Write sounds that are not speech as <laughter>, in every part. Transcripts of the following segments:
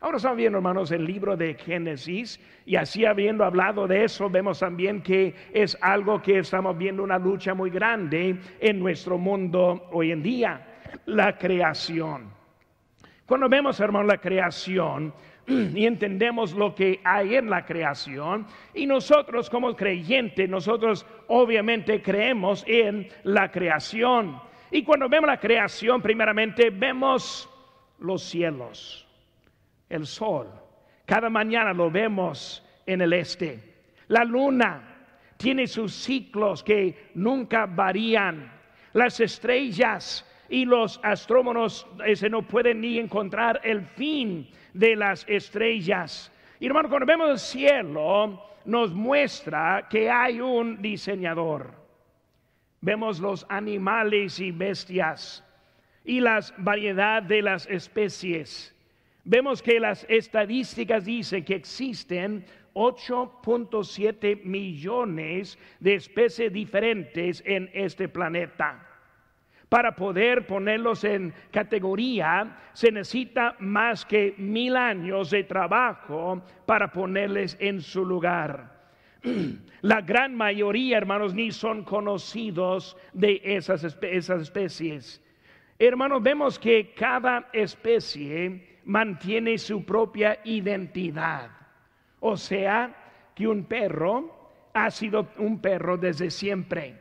Ahora estamos viendo, hermanos, el libro de Génesis y así habiendo hablado de eso, vemos también que es algo que estamos viendo una lucha muy grande en nuestro mundo hoy en día, la creación. Cuando vemos, hermanos, la creación <clears throat> y entendemos lo que hay en la creación y nosotros como creyentes, nosotros obviamente creemos en la creación. Y cuando vemos la creación, primeramente vemos los cielos el sol. Cada mañana lo vemos en el este. La luna tiene sus ciclos que nunca varían. Las estrellas y los astrónomos ese, no pueden ni encontrar el fin de las estrellas. Y hermano, cuando vemos el cielo, nos muestra que hay un diseñador. Vemos los animales y bestias y las variedad de las especies vemos que las estadísticas dicen que existen 8.7 millones de especies diferentes en este planeta. Para poder ponerlos en categoría se necesita más que mil años de trabajo para ponerles en su lugar. <clears throat> La gran mayoría, hermanos, ni son conocidos de esas, esas especies. Hermanos, vemos que cada especie mantiene su propia identidad. O sea, que un perro ha sido un perro desde siempre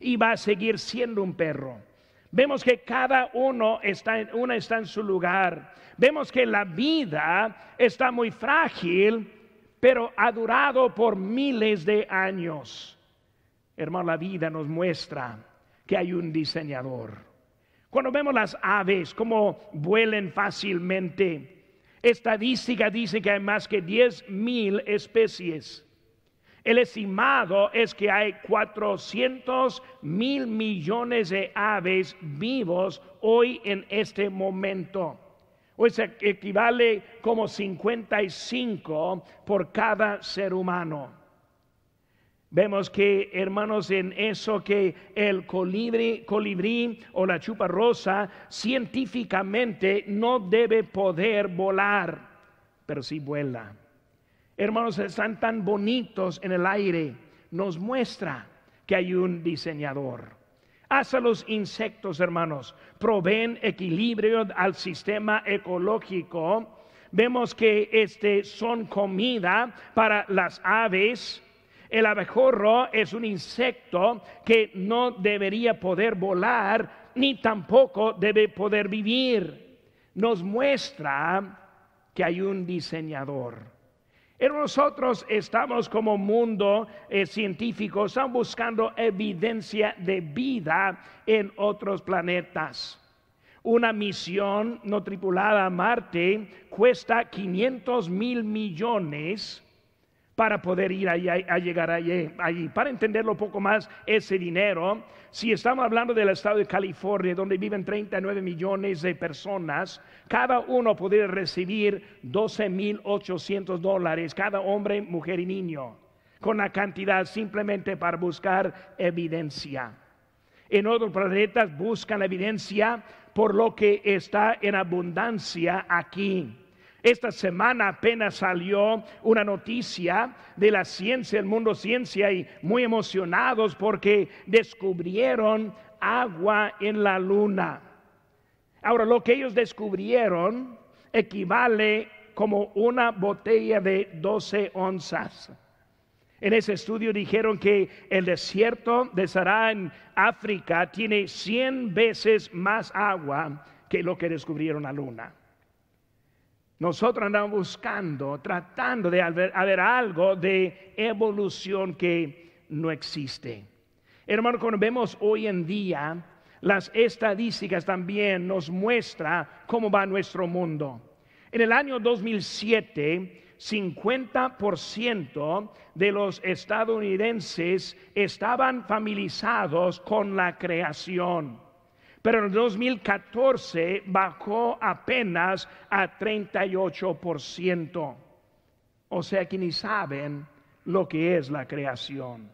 y va a seguir siendo un perro. Vemos que cada uno está, uno está en su lugar. Vemos que la vida está muy frágil, pero ha durado por miles de años. Hermano, la vida nos muestra que hay un diseñador. Cuando vemos las aves, como vuelen fácilmente, estadística dice que hay más que 10 mil especies. El estimado es que hay 400 mil millones de aves vivos hoy en este momento. O sea, equivale como 55 por cada ser humano. Vemos que, hermanos, en eso que el colibrí, colibrí o la chupa rosa científicamente no debe poder volar, pero sí vuela. Hermanos, están tan bonitos en el aire, nos muestra que hay un diseñador. Hasta los insectos, hermanos, proveen equilibrio al sistema ecológico. Vemos que este son comida para las aves, el abejorro es un insecto que no debería poder volar ni tampoco debe poder vivir. Nos muestra que hay un diseñador. Nosotros estamos como mundo eh, científico, estamos buscando evidencia de vida en otros planetas. Una misión no tripulada a Marte cuesta 500 mil millones para poder ir allí, a llegar allí, allí. Para entenderlo un poco más, ese dinero, si estamos hablando del estado de California, donde viven 39 millones de personas, cada uno podría recibir 12 mil 800 dólares, cada hombre, mujer y niño, con la cantidad simplemente para buscar evidencia. En otros planetas buscan evidencia por lo que está en abundancia aquí. Esta semana apenas salió una noticia de la ciencia, el mundo ciencia, y muy emocionados porque descubrieron agua en la luna. Ahora, lo que ellos descubrieron equivale como una botella de 12 onzas. En ese estudio dijeron que el desierto de Sahara en África tiene 100 veces más agua que lo que descubrieron la luna. Nosotros andamos buscando, tratando de haber, algo de evolución que no existe. Hermano, cuando vemos hoy en día, las estadísticas también nos muestra cómo va nuestro mundo. En el año 2007, 50% de los estadounidenses estaban familiarizados con la creación pero en 2014 bajó apenas a 38%. O sea que ni saben lo que es la creación.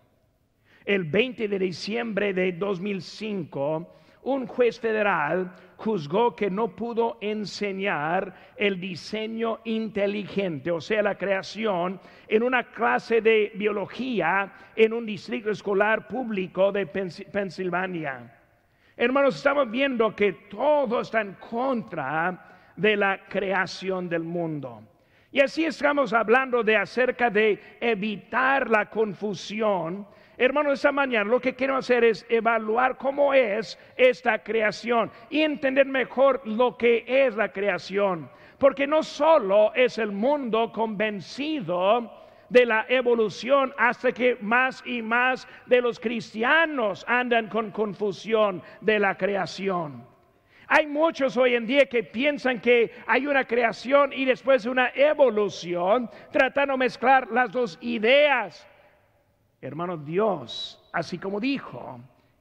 El 20 de diciembre de 2005, un juez federal juzgó que no pudo enseñar el diseño inteligente, o sea, la creación, en una clase de biología en un distrito escolar público de Pensilvania. Hermanos, estamos viendo que todo está en contra de la creación del mundo. Y así estamos hablando de acerca de evitar la confusión Hermanos, esta mañana lo que quiero hacer es evaluar cómo es esta creación y entender mejor lo que es la creación. Porque no solo es el mundo convencido de la evolución hasta que más y más de los cristianos andan con confusión de la creación. Hay muchos hoy en día que piensan que hay una creación y después una evolución, tratando de mezclar las dos ideas. Hermano, Dios, así como dijo,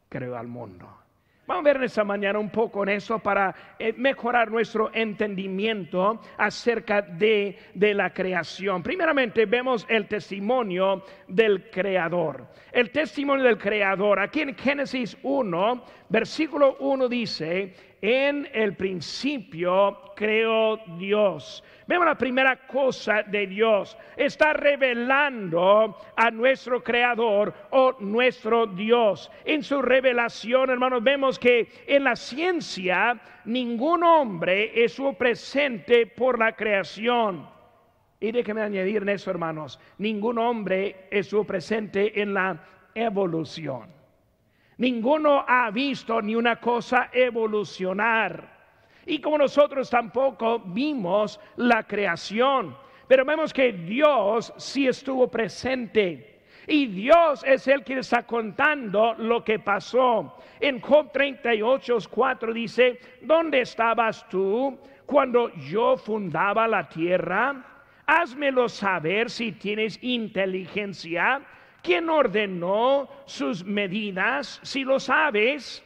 creó al mundo. Vamos a ver esta mañana un poco en eso para eh, mejorar nuestro entendimiento acerca de, de, la creación. Primeramente vemos el testimonio del Creador. El testimonio del Creador. Aquí en Génesis 1, versículo 1 dice, en el principio creó Dios. Vemos la primera cosa de Dios. Está revelando a nuestro Creador o nuestro Dios. En su revelación, hermanos, vemos que en la ciencia ningún hombre es su presente por la creación. Y déjeme añadir en eso, hermanos, ningún hombre es presente en la evolución. Ninguno ha visto ni una cosa evolucionar. Y como nosotros tampoco vimos la creación, pero vemos que Dios sí estuvo presente. Y Dios es el que está contando lo que pasó. En Job 38, 4 dice, ¿dónde estabas tú cuando yo fundaba la tierra? Házmelo saber si tienes inteligencia ¿Quién ordenó sus medidas? Si lo sabes.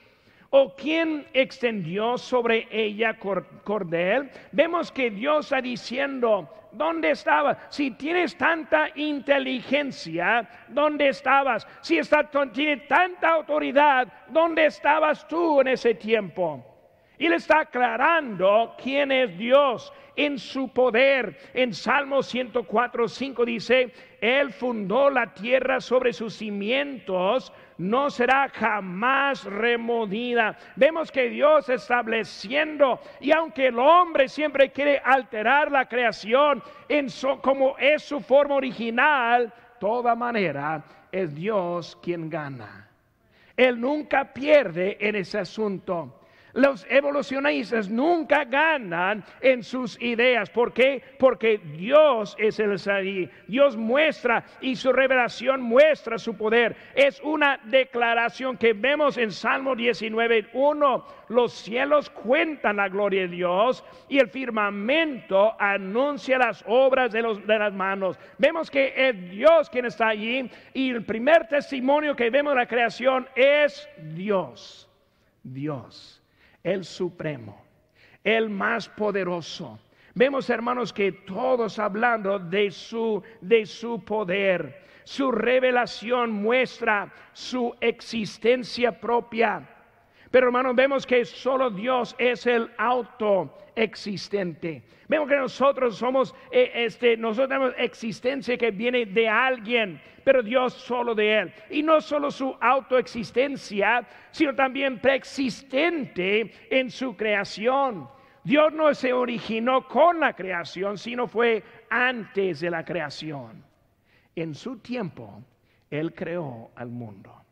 ¿O quién extendió sobre ella cordel? Vemos que Dios está diciendo, ¿dónde estabas? Si tienes tanta inteligencia, ¿dónde estabas? Si está, tiene tanta autoridad, ¿dónde estabas tú en ese tiempo? Y le está aclarando quién es Dios en su poder. En Salmo 104, 5 dice, Él fundó la tierra sobre sus cimientos, no será jamás removida. Vemos que Dios estableciendo, y aunque el hombre siempre quiere alterar la creación en como es su forma original, toda manera es Dios quien gana. Él nunca pierde en ese asunto. Los evolucionistas nunca ganan en sus ideas. ¿Por qué? Porque Dios es el Sadí. Dios muestra y su revelación muestra su poder. Es una declaración que vemos en Salmo 19, 1. Los cielos cuentan la gloria de Dios y el firmamento anuncia las obras de, los, de las manos. Vemos que es Dios quien está allí y el primer testimonio que vemos de la creación es Dios. Dios el supremo, el más poderoso. Vemos, hermanos, que todos hablando de su, de su poder, su revelación muestra su existencia propia. Pero hermanos, vemos que solo Dios es el autoexistente. Vemos que nosotros somos, eh, este, nosotros tenemos existencia que viene de alguien, pero Dios solo de Él. Y no solo su autoexistencia, sino también preexistente en su creación. Dios no se originó con la creación, sino fue antes de la creación. En su tiempo, Él creó al mundo.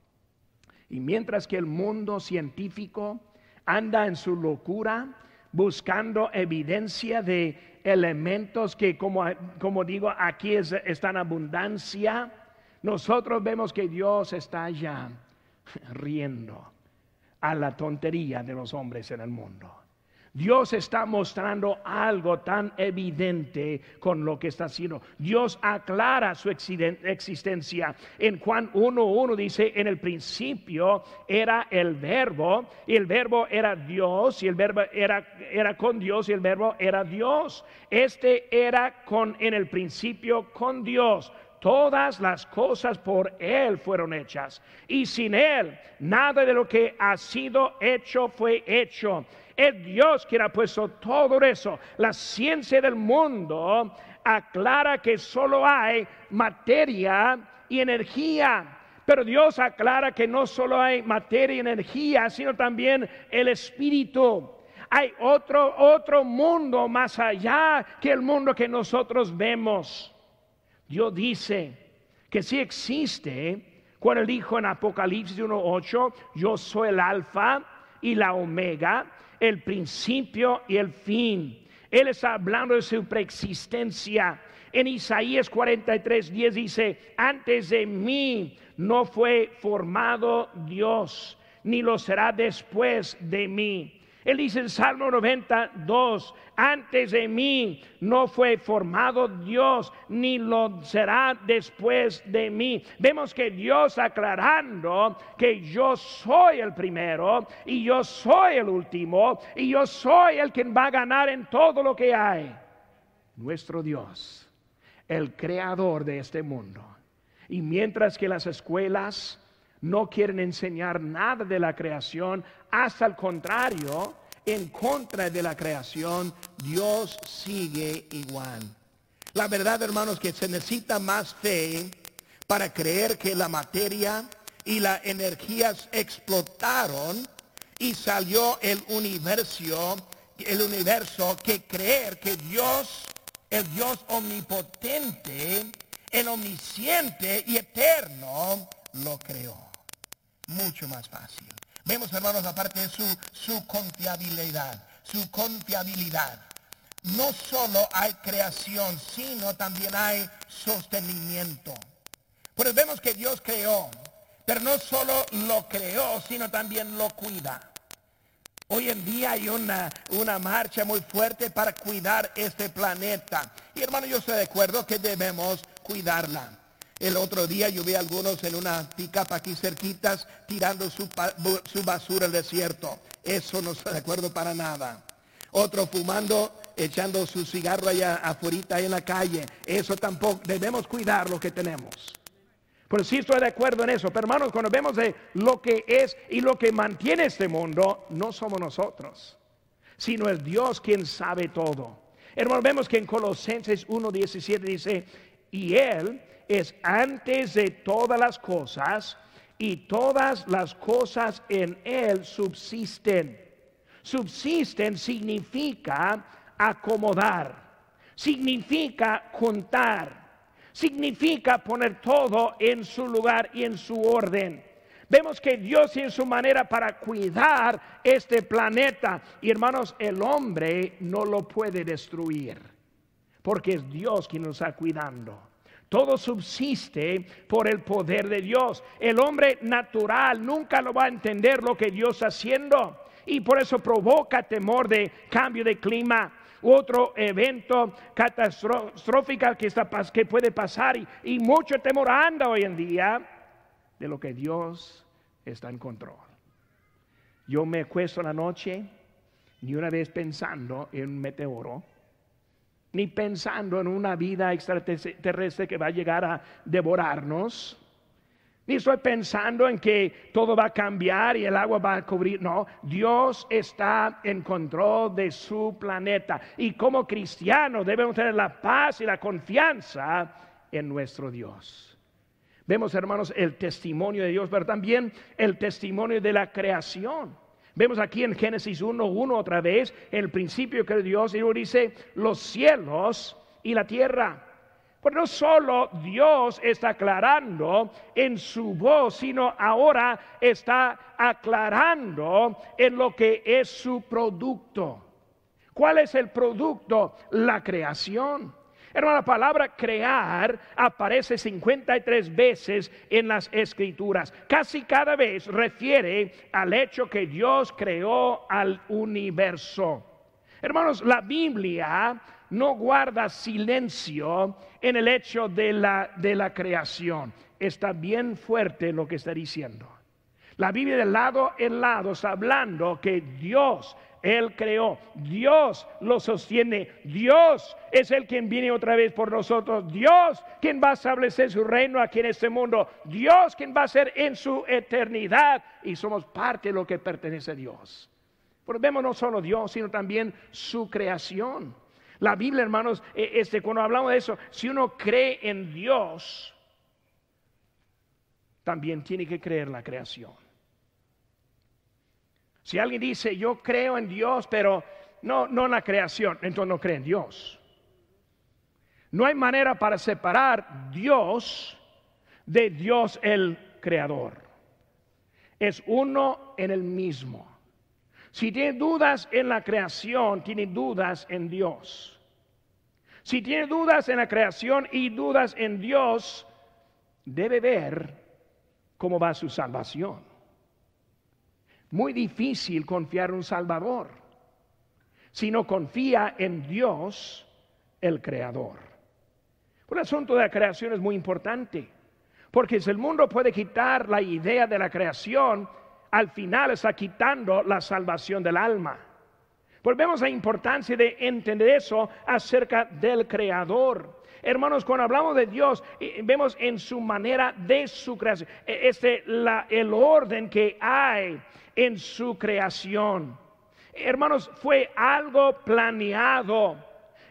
Y mientras que el mundo científico anda en su locura, buscando evidencia de elementos que, como, digo, aquí es, está en abundancia, nosotros vemos que Dios está ya <laughs> riendo a la tontería de los hombres en el mundo. Dios está mostrando algo tan evidente con lo que está haciendo. Dios aclara su existencia. En Juan 1.1 dice, en el principio era el verbo y el verbo era Dios y el verbo era, con Dios y el verbo era Dios. Este era con en el principio con Dios. todas las cosas por Él fueron hechas. Y sin Él, nada de lo que ha sido hecho fue hecho. Es Dios quien ha puesto todo eso. La ciencia del mundo aclara que solo hay materia y energía. Pero Dios aclara que no solo hay materia y energía, sino también el espíritu. Hay otro, otro mundo más allá que el mundo que nosotros vemos. Dios dice que si existe, cuando él dijo en Apocalipsis 1.8, yo soy el alfa y la omega, el principio y el fin. Él está hablando de su preexistencia. En Isaías 43, 10 dice, antes de mí no fue formado Dios, ni lo será después de mí. Él dice en Salmo 92, antes de mí no fue formado Dios, ni lo será después de mí. Vemos que Dios aclarando que yo soy el primero y yo soy el último y yo soy el que va a ganar en todo lo que hay. Nuestro Dios, el creador de este mundo. Y mientras que las escuelas no quieren enseñar nada de la creación, hasta el contrario, en contra de la creación, Dios sigue igual. La verdad, hermanos, que se necesita más fe para creer que la materia y las energías explotaron y salió el universo, el universo que creer que Dios, el Dios omnipotente, el omnisciente y eterno, lo creó. Mucho más fácil. Vemos, hermanos, aparte su, su confiabilidad, su confiabilidad. No solo hay creación, sino también hay sostenimiento. Pues vemos que Dios creó, pero no solo lo creó, sino también lo cuida. Hoy en día hay una, una marcha muy fuerte para cuidar este planeta. Y hermano, yo estoy de acuerdo que debemos cuidarla. El otro día yo vi a algunos en una pick-up aquí cerquitas tirando su, su basura al desierto. Eso no estoy de acuerdo para nada. Otro fumando, echando su cigarro allá afuera en la calle. Eso tampoco, debemos cuidar lo que tenemos. Pero sí estoy de acuerdo en eso. Pero hermanos, cuando vemos de lo que es y lo que mantiene este mundo, no somos nosotros, sino es Dios quien sabe todo. Hermanos, vemos que en Colosenses 1.17 dice, y Él es antes de todas las cosas y todas las cosas en Él subsisten. Subsisten significa acomodar, significa contar, significa poner todo en su lugar y en su orden. Vemos que Dios tiene su manera para cuidar este planeta. Y hermanos, el hombre no lo puede destruir, porque es Dios quien nos está cuidando. Todo subsiste por el poder de Dios. El hombre natural nunca lo va a entender lo que Dios está haciendo y por eso provoca temor de cambio de clima. Otro evento catastrófico que, está, puede pasar y, y mucho temor anda hoy en día de lo que Dios está en control. Yo me acuesto en la noche ni una vez pensando en un meteoro ni pensando en una vida extraterrestre que va a llegar a devorarnos, ni estoy pensando en que todo va a cambiar y el agua va a cubrir. No, Dios está en control de su planeta. Y como cristianos debemos tener la paz y la confianza en nuestro Dios. Vemos, hermanos, el testimonio de Dios, pero también el testimonio de la creación. Vemos aquí en Génesis 1.1 otra vez el principio que Dios y dice los cielos y la tierra. Pero no solo Dios está aclarando en su voz, sino ahora está aclarando en lo que es su producto. ¿Cuál es el producto? La creación. Hermano, la palabra crear aparece 53 veces en las escrituras. Casi cada vez refiere al hecho que Dios creó al universo. Hermanos, la Biblia no guarda silencio en el hecho de la, de la creación. Está bien fuerte lo que está diciendo. La Biblia de lado en lado está hablando que Dios, Él creó, Dios lo sostiene, Dios es el quien viene otra vez por nosotros, Dios quien va a establecer su reino aquí en este mundo, Dios quien va a ser en su eternidad y somos parte de lo que pertenece a Dios. Pero vemos no solo Dios, sino también su creación. La Biblia, hermanos, e, este, cuando hablamos de eso, si uno cree en Dios, también tiene que creer la creación. Si alguien dice, yo creo en Dios, pero no, no en la creación, entonces no cree en Dios. No hay manera para separar Dios de Dios el creador. Es uno en el mismo. Si tiene dudas en la creación, tiene dudas en Dios. Si tiene dudas en la creación y dudas en Dios, debe ver cómo va su salvación. Muy difícil confiar en un Salvador si no confía en Dios, el Creador. el asunto de la creación es muy importante, porque si el mundo puede quitar la idea de la creación, al final está quitando la salvación del alma. Volvemos a la importancia de entender eso acerca del Creador. Hermanos, cuando hablamos de Dios, vemos en su manera de su creación, e, este, la, el orden que hay en su creación. Hermanos, fue algo planeado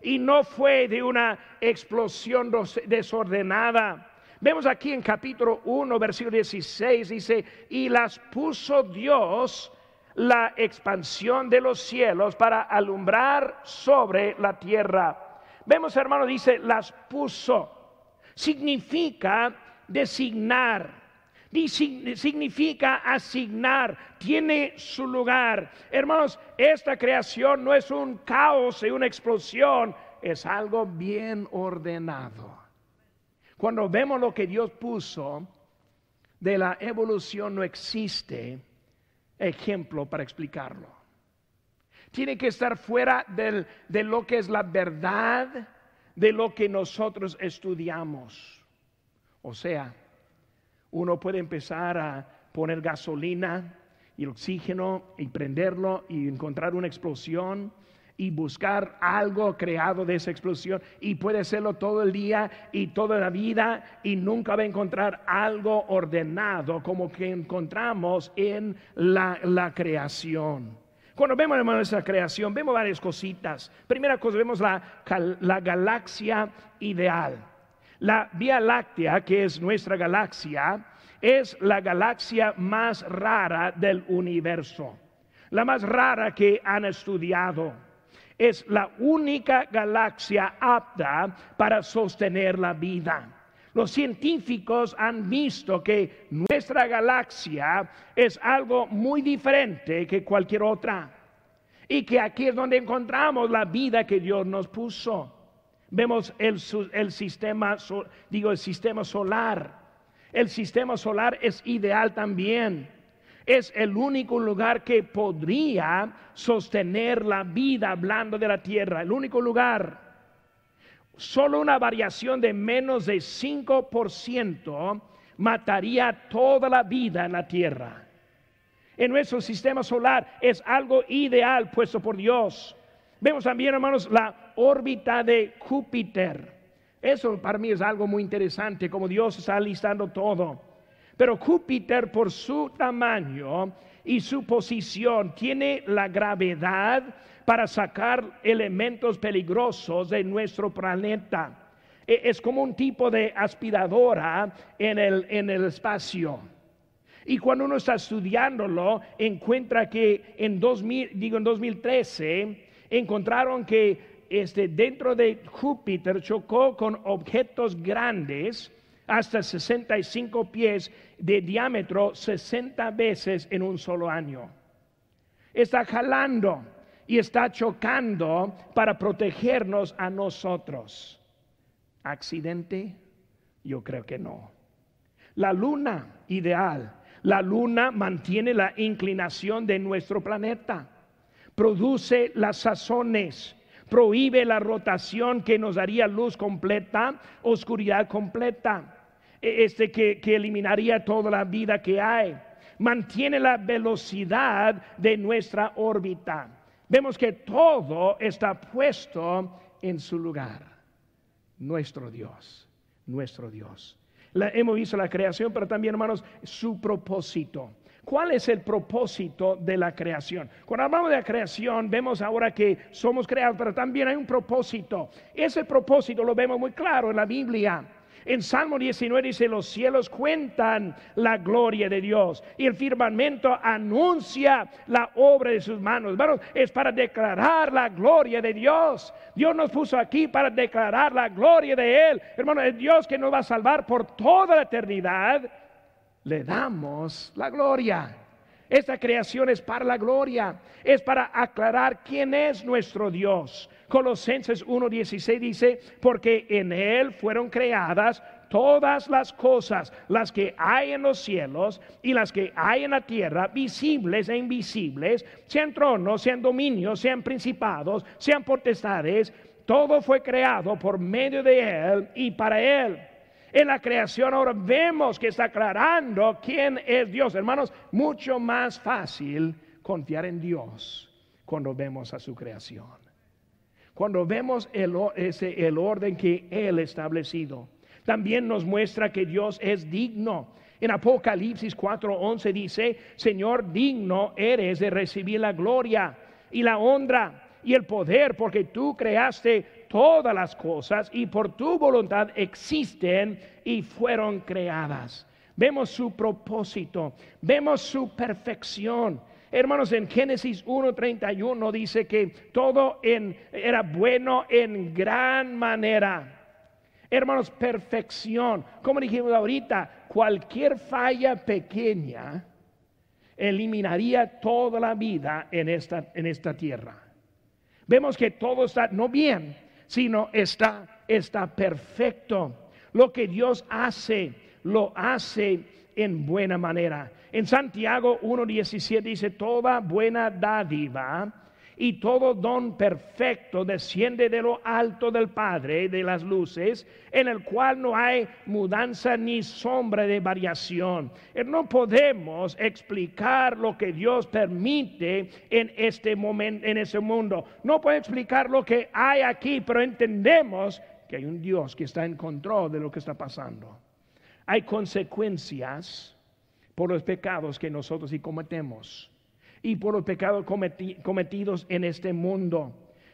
y no fue de una explosión desordenada. Vemos aquí en capítulo 1, versículo 16, dice, y las puso Dios la expansión de los cielos para alumbrar sobre la tierra. Vemos, hermano, dice, las puso. Significa designar, significa asignar, tiene su lugar. Hermanos, esta creación no es un caos y una explosión, es algo bien ordenado. Cuando vemos lo que Dios puso de la evolución, no existe ejemplo para explicarlo. Tiene que estar fuera de lo que es la verdad de lo que nosotros estudiamos. O sea, uno puede empezar a poner gasolina y oxígeno y prenderlo y encontrar una explosión y buscar algo creado de esa explosión y puede hacerlo todo el día y toda la vida y nunca va a encontrar algo ordenado como que encontramos en la, creación. Cuando vemos esa creación, vemos varias cositas. Primera cosa, vemos la, la galaxia ideal. La Vía Láctea, que es nuestra galaxia, es la galaxia más rara del universo. La más rara que han estudiado es la única galaxia apta para sostener la vida. Los científicos han visto que nuestra galaxia es algo muy diferente que cualquier otra. Y que aquí es donde encontramos la vida que Dios nos puso. Vemos el, sistema, digo, el sistema solar. El sistema solar es ideal también es el único lugar que podría sostener la vida hablando de la tierra, el único lugar. Solo una variación de menos de 5% mataría toda la vida en la tierra. En nuestro sistema solar es algo ideal puesto por Dios. Vemos también, hermanos, la órbita de Júpiter. Eso para mí es algo muy interesante, como Dios está listando todo. Pero Júpiter por su tamaño y su posición tiene la gravedad para sacar elementos peligrosos de nuestro planeta. E, es como un tipo de aspiradora en el, en el espacio. Y cuando uno está estudiándolo, encuentra que en, 2000, digo, en 2013 encontraron que este, dentro de Júpiter chocó con objetos grandes hasta 65 pies de diámetro 60 veces en un solo año. Está jalando y está chocando para protegernos a nosotros. ¿Accidente? Yo creo que no. La luna, ideal. La luna mantiene la inclinación de nuestro planeta. Produce las sazones prohíbe la rotación que nos daría luz completa, oscuridad completa, este que, eliminaría toda la vida que hay. mantiene la velocidad de nuestra órbita. Vemos que todo está puesto en su lugar. Nuestro Dios, nuestro Dios. hemos visto la creación, pero también, hermanos, su propósito. ¿Cuál es el propósito de la creación? Cuando hablamos de la creación, vemos ahora que somos creados, pero también hay un propósito. Ese propósito lo vemos muy claro en la Biblia. En Salmo 19 dice, los cielos cuentan la gloria de Dios y el firmamento anuncia la obra de sus manos. Hermanos, es para declarar la gloria de Dios. Dios nos puso aquí para declarar la gloria de Él. Hermano, es Dios que nos va a salvar por toda la eternidad. Le damos la gloria. Esta creación es para la gloria, es para aclarar quién es nuestro Dios. Colosenses 1:16 dice, porque en Él fueron creadas todas las cosas, las que hay en los cielos y las que hay en la tierra, visibles e invisibles, sean tronos, sean dominios, sean principados, sean potestades, todo fue creado por medio de Él y para Él. En la creación ahora vemos que está aclarando quién es Dios. Hermanos, mucho más fácil confiar en Dios cuando vemos a su creación. Cuando vemos el, ese, el orden que Él establecido, también nos muestra que Dios es digno. En Apocalipsis 4:11 dice, Señor, digno eres de recibir la gloria y la honra y el poder, porque tú creaste todas las cosas y por tu voluntad existen y fueron creadas. Vemos su propósito, vemos su perfección. Hermanos, en Génesis 1.31 dice que todo era bueno en gran manera. Hermanos, perfección. Como dijimos ahorita, cualquier falla pequeña eliminaría toda la vida en esta, en esta tierra. Vemos que todo está no bien, sino está, está perfecto. Lo que Dios hace, lo hace en buena manera. En Santiago 1.17 dice, toda buena dádiva y todo don perfecto desciende de lo alto del Padre de las luces, en el cual no hay mudanza ni sombra de variación. Eh, no podemos explicar lo que Dios permite en este momento, en ese mundo. No puede explicar lo que hay aquí, pero entendemos que hay un Dios que está en control de lo que está pasando. Hay consecuencias por los pecados que nosotros sí cometemos y por los pecados cometidos en este mundo.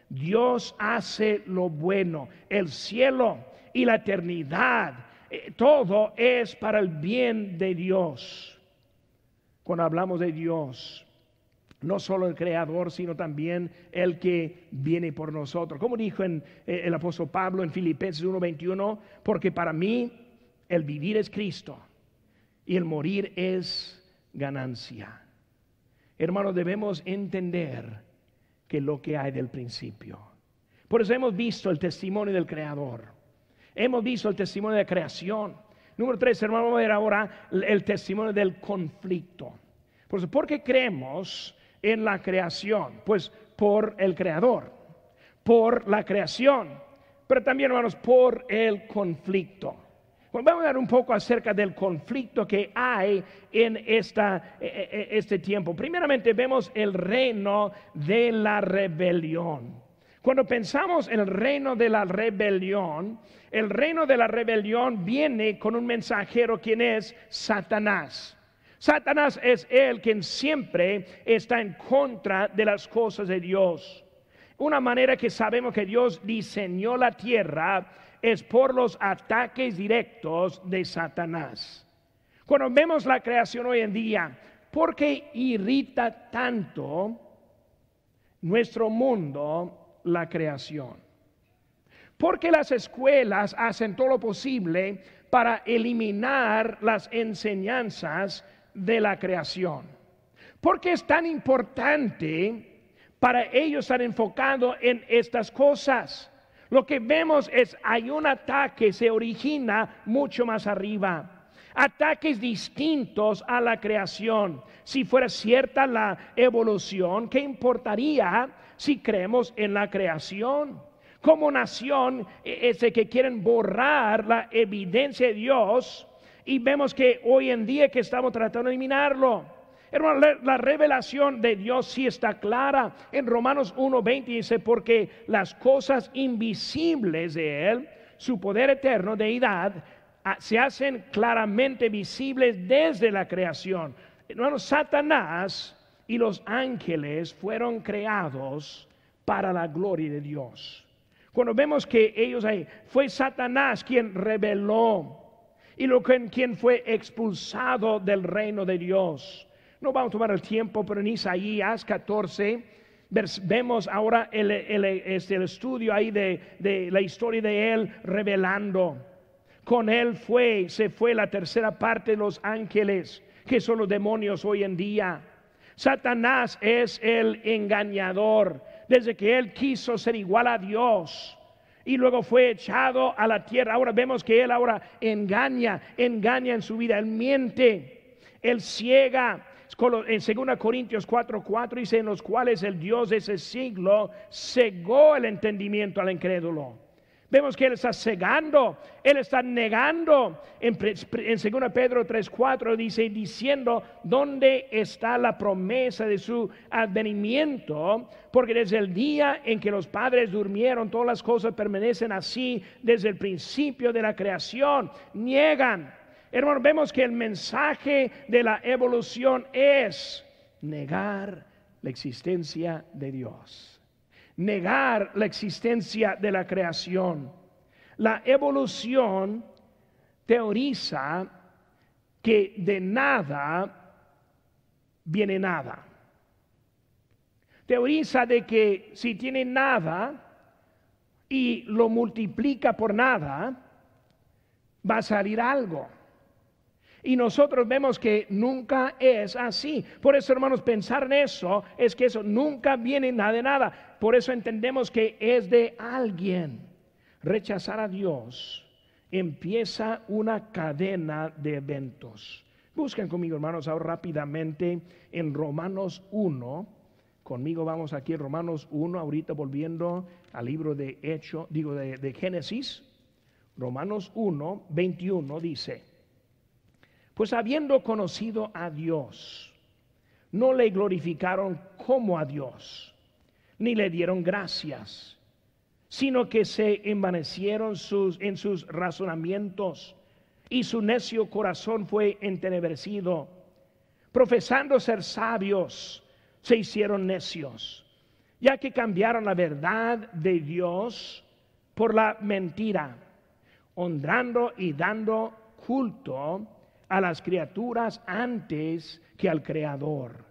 Dios hace lo bueno, el cielo y la eternidad, eh, todo es para el bien de Dios. Cuando hablamos de Dios, no solo el creador, sino también el que viene por nosotros. Como dijo eh, el apóstol Pablo en Filipenses 1:21, porque para mí el vivir es Cristo y el morir es ganancia. Hermanos, debemos entender que lo que hay del principio. Por eso hemos visto el testimonio del Creador. Hemos visto el testimonio de la creación. Número tres, hermano, vamos a ver ahora el testimonio del conflicto. Por, eso, ¿por qué creemos en la creación? Pues por el Creador, por la creación, pero también, hermanos, por el conflicto. Vamos a ver un poco acerca del conflicto que hay en esta, e, e, e, este tiempo. Primeramente vemos el reino de la rebelión. Cuando pensamos en el reino de la rebelión, el reino de la rebelión viene con un mensajero quien es Satanás. Satanás es el quien siempre está en contra de las cosas de Dios. Una manera que sabemos que Dios diseñó la tierra es por los ataques directos de Satanás. Cuando vemos la creación hoy en día, ¿por qué irrita tanto nuestro mundo la creación? Porque las escuelas hacen todo lo posible para eliminar las enseñanzas de la creación. Porque es tan importante para ellos estar enfocados en estas cosas. Lo que vemos es hay un ataque se origina mucho más arriba. Ataques distintos a la creación. Si fuera cierta la evolución, ¿qué importaría si creemos en la creación? Como nación, e-, ese que quieren borrar la evidencia de Dios y vemos que hoy en día que estamos tratando de eliminarlo. Hermano, la, revelación de Dios sí está clara. En Romanos 1.20 dice, porque las cosas invisibles de Él, su poder eterno, deidad, ah, se hacen claramente visibles desde la creación. Hermano, Satanás y los ángeles fueron creados para la gloria de Dios. Cuando vemos que ellos ahí, fue Satanás quien reveló y lo que, quien fue expulsado del reino de Dios. No vamos a tomar el tiempo, pero en Isaías 14 vemos ahora el, este, el estudio ahí de, de, la historia de él revelando. Con él fue, se fue la tercera parte de los ángeles, que son los demonios hoy en día. Satanás es el engañador, desde que él quiso ser igual a Dios y luego fue echado a la tierra. Ahora vemos que él ahora engaña, engaña en su vida, él miente, él ciega. En 2 Corintios 4:4 4 dice, en los cuales el Dios de ese siglo cegó el entendimiento al incrédulo Vemos que Él está cegando, Él está negando. En, en 2 Pedro 3:4 dice, diciendo, ¿dónde está la promesa de su advenimiento? Porque desde el día en que los padres durmieron, todas las cosas permanecen así desde el principio de la creación. Niegan. Hermanos, vemos que el mensaje de la evolución es negar la existencia de Dios negar la existencia de la creación. La evolución teoriza que de nada viene nada. Teoriza de que si tiene nada y lo multiplica por nada, va a salir algo. Y nosotros vemos que nunca es así. Por eso, hermanos, pensar en eso es que eso nunca viene nada de nada. Por eso entendemos que es de alguien. Rechazar a Dios empieza una cadena de eventos. Busquen conmigo, hermanos, ahora rápidamente en Romanos 1. Conmigo vamos aquí en Romanos 1, ahorita volviendo al libro de Hecho, digo de, de Génesis. Romanos 1, 21 dice. Pues habiendo conocido a Dios, no le glorificaron como a Dios, ni le dieron gracias, sino que se envanecieron sus, en sus razonamientos y su necio corazón fue entenebrecido. Profesando ser sabios, se hicieron necios, ya que cambiaron la verdad de Dios por la mentira, honrando y dando culto a las criaturas antes que al Creador,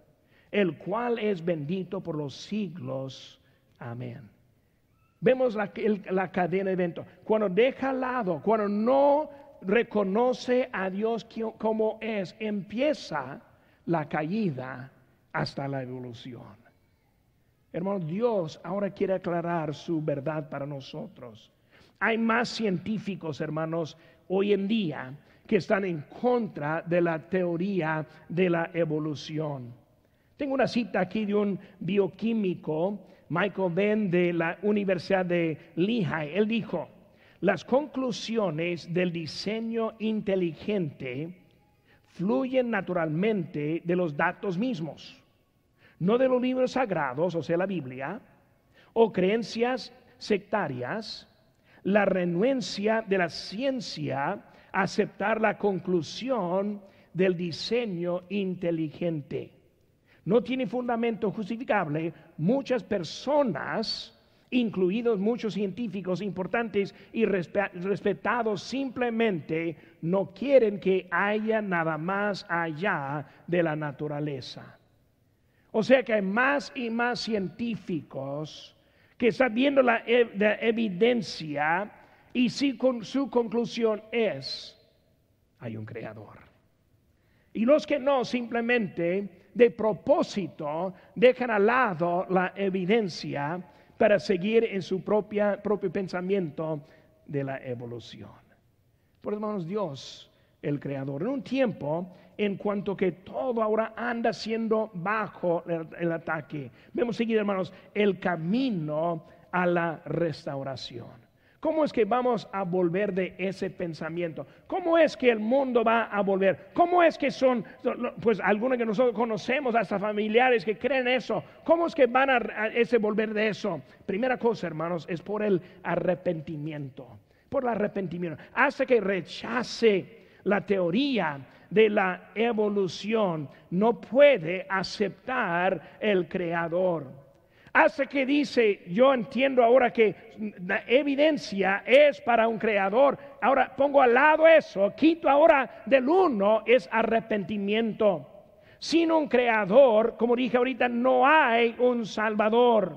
el cual es bendito por los siglos. Amén. Vemos la, cadena de eventos. Cuando deja al lado, cuando no reconoce a Dios como es, empieza la caída hasta la evolución. Hermano, Dios ahora quiere aclarar su verdad para nosotros. Hay más científicos, hermanos, hoy en día que están en contra de la teoría de la evolución. Tengo una cita aquí de un bioquímico, Michael Venn, de la Universidad de Lehigh. Él dijo, las conclusiones del diseño inteligente fluyen naturalmente de los datos mismos, no de los libros sagrados, o sea, la Biblia, o creencias sectarias, la renuencia de la ciencia aceptar la conclusión del diseño inteligente. No tiene fundamento justificable. Muchas personas, incluidos muchos científicos importantes y respetados, simplemente no quieren que haya nada más allá de la naturaleza. O sea que hay más y más científicos que están viendo la, la evidencia y si con su conclusión es, hay un creador. Y los que no, simplemente de propósito dejan al lado la evidencia para seguir en su propia, propio pensamiento de la evolución. Por hermanos, Dios, el creador, en un tiempo en cuanto que todo ahora anda siendo bajo el, el ataque, vemos seguir, hermanos, el camino a la restauración. ¿Cómo es que vamos a volver de ese pensamiento? ¿Cómo es que el mundo va a volver? ¿Cómo es que son, pues algunos que nosotros conocemos, hasta familiares que creen eso? ¿Cómo es que van a, ese volver de eso? Primera cosa, hermanos, es por el arrepentimiento. Por el arrepentimiento. Hace que rechace la teoría de la evolución. No puede aceptar el creador hace que dice, yo entiendo ahora que la evidencia es para un creador. Ahora pongo al lado eso, quito ahora del uno es arrepentimiento. Sin un creador, como dije ahorita, no hay un salvador.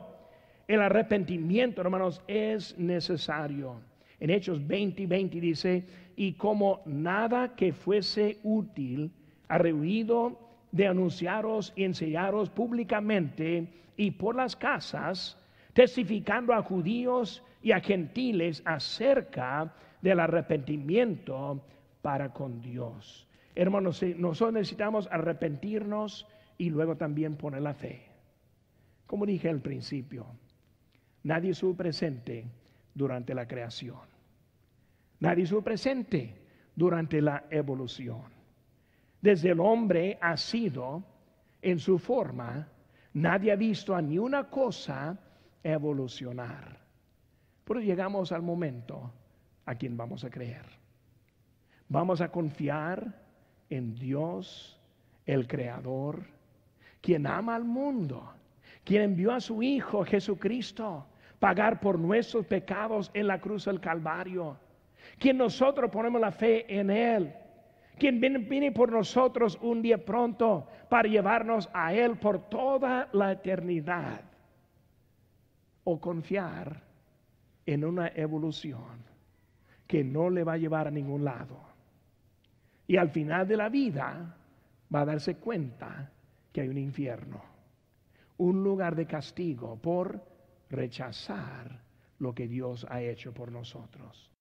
El arrepentimiento, hermanos, es necesario. En Hechos 20 y 20 dice, y como nada que fuese útil, ha rehuido de anunciaros y enseñaros públicamente y por las casas, testificando a judíos y a gentiles acerca del arrepentimiento para con Dios. Hermanos, nosotros necesitamos arrepentirnos y luego también poner la fe. Como dije al principio, nadie estuvo presente durante la creación. Nadie estuvo presente durante la evolución. Desde el hombre ha sido en su forma Nadie ha visto a ni una cosa evolucionar. Pero llegamos al momento a quien vamos a creer. Vamos a confiar en Dios, el Creador, quien ama al mundo, quien envió a su Hijo Jesucristo pagar por nuestros pecados en la cruz del Calvario, quien nosotros ponemos la fe en Él quien viene, por nosotros un día pronto para llevarnos a Él por toda la eternidad. O confiar en una evolución que no le va a llevar a ningún lado. Y al final de la vida va a darse cuenta que hay un infierno, un lugar de castigo por rechazar lo que Dios ha hecho por nosotros.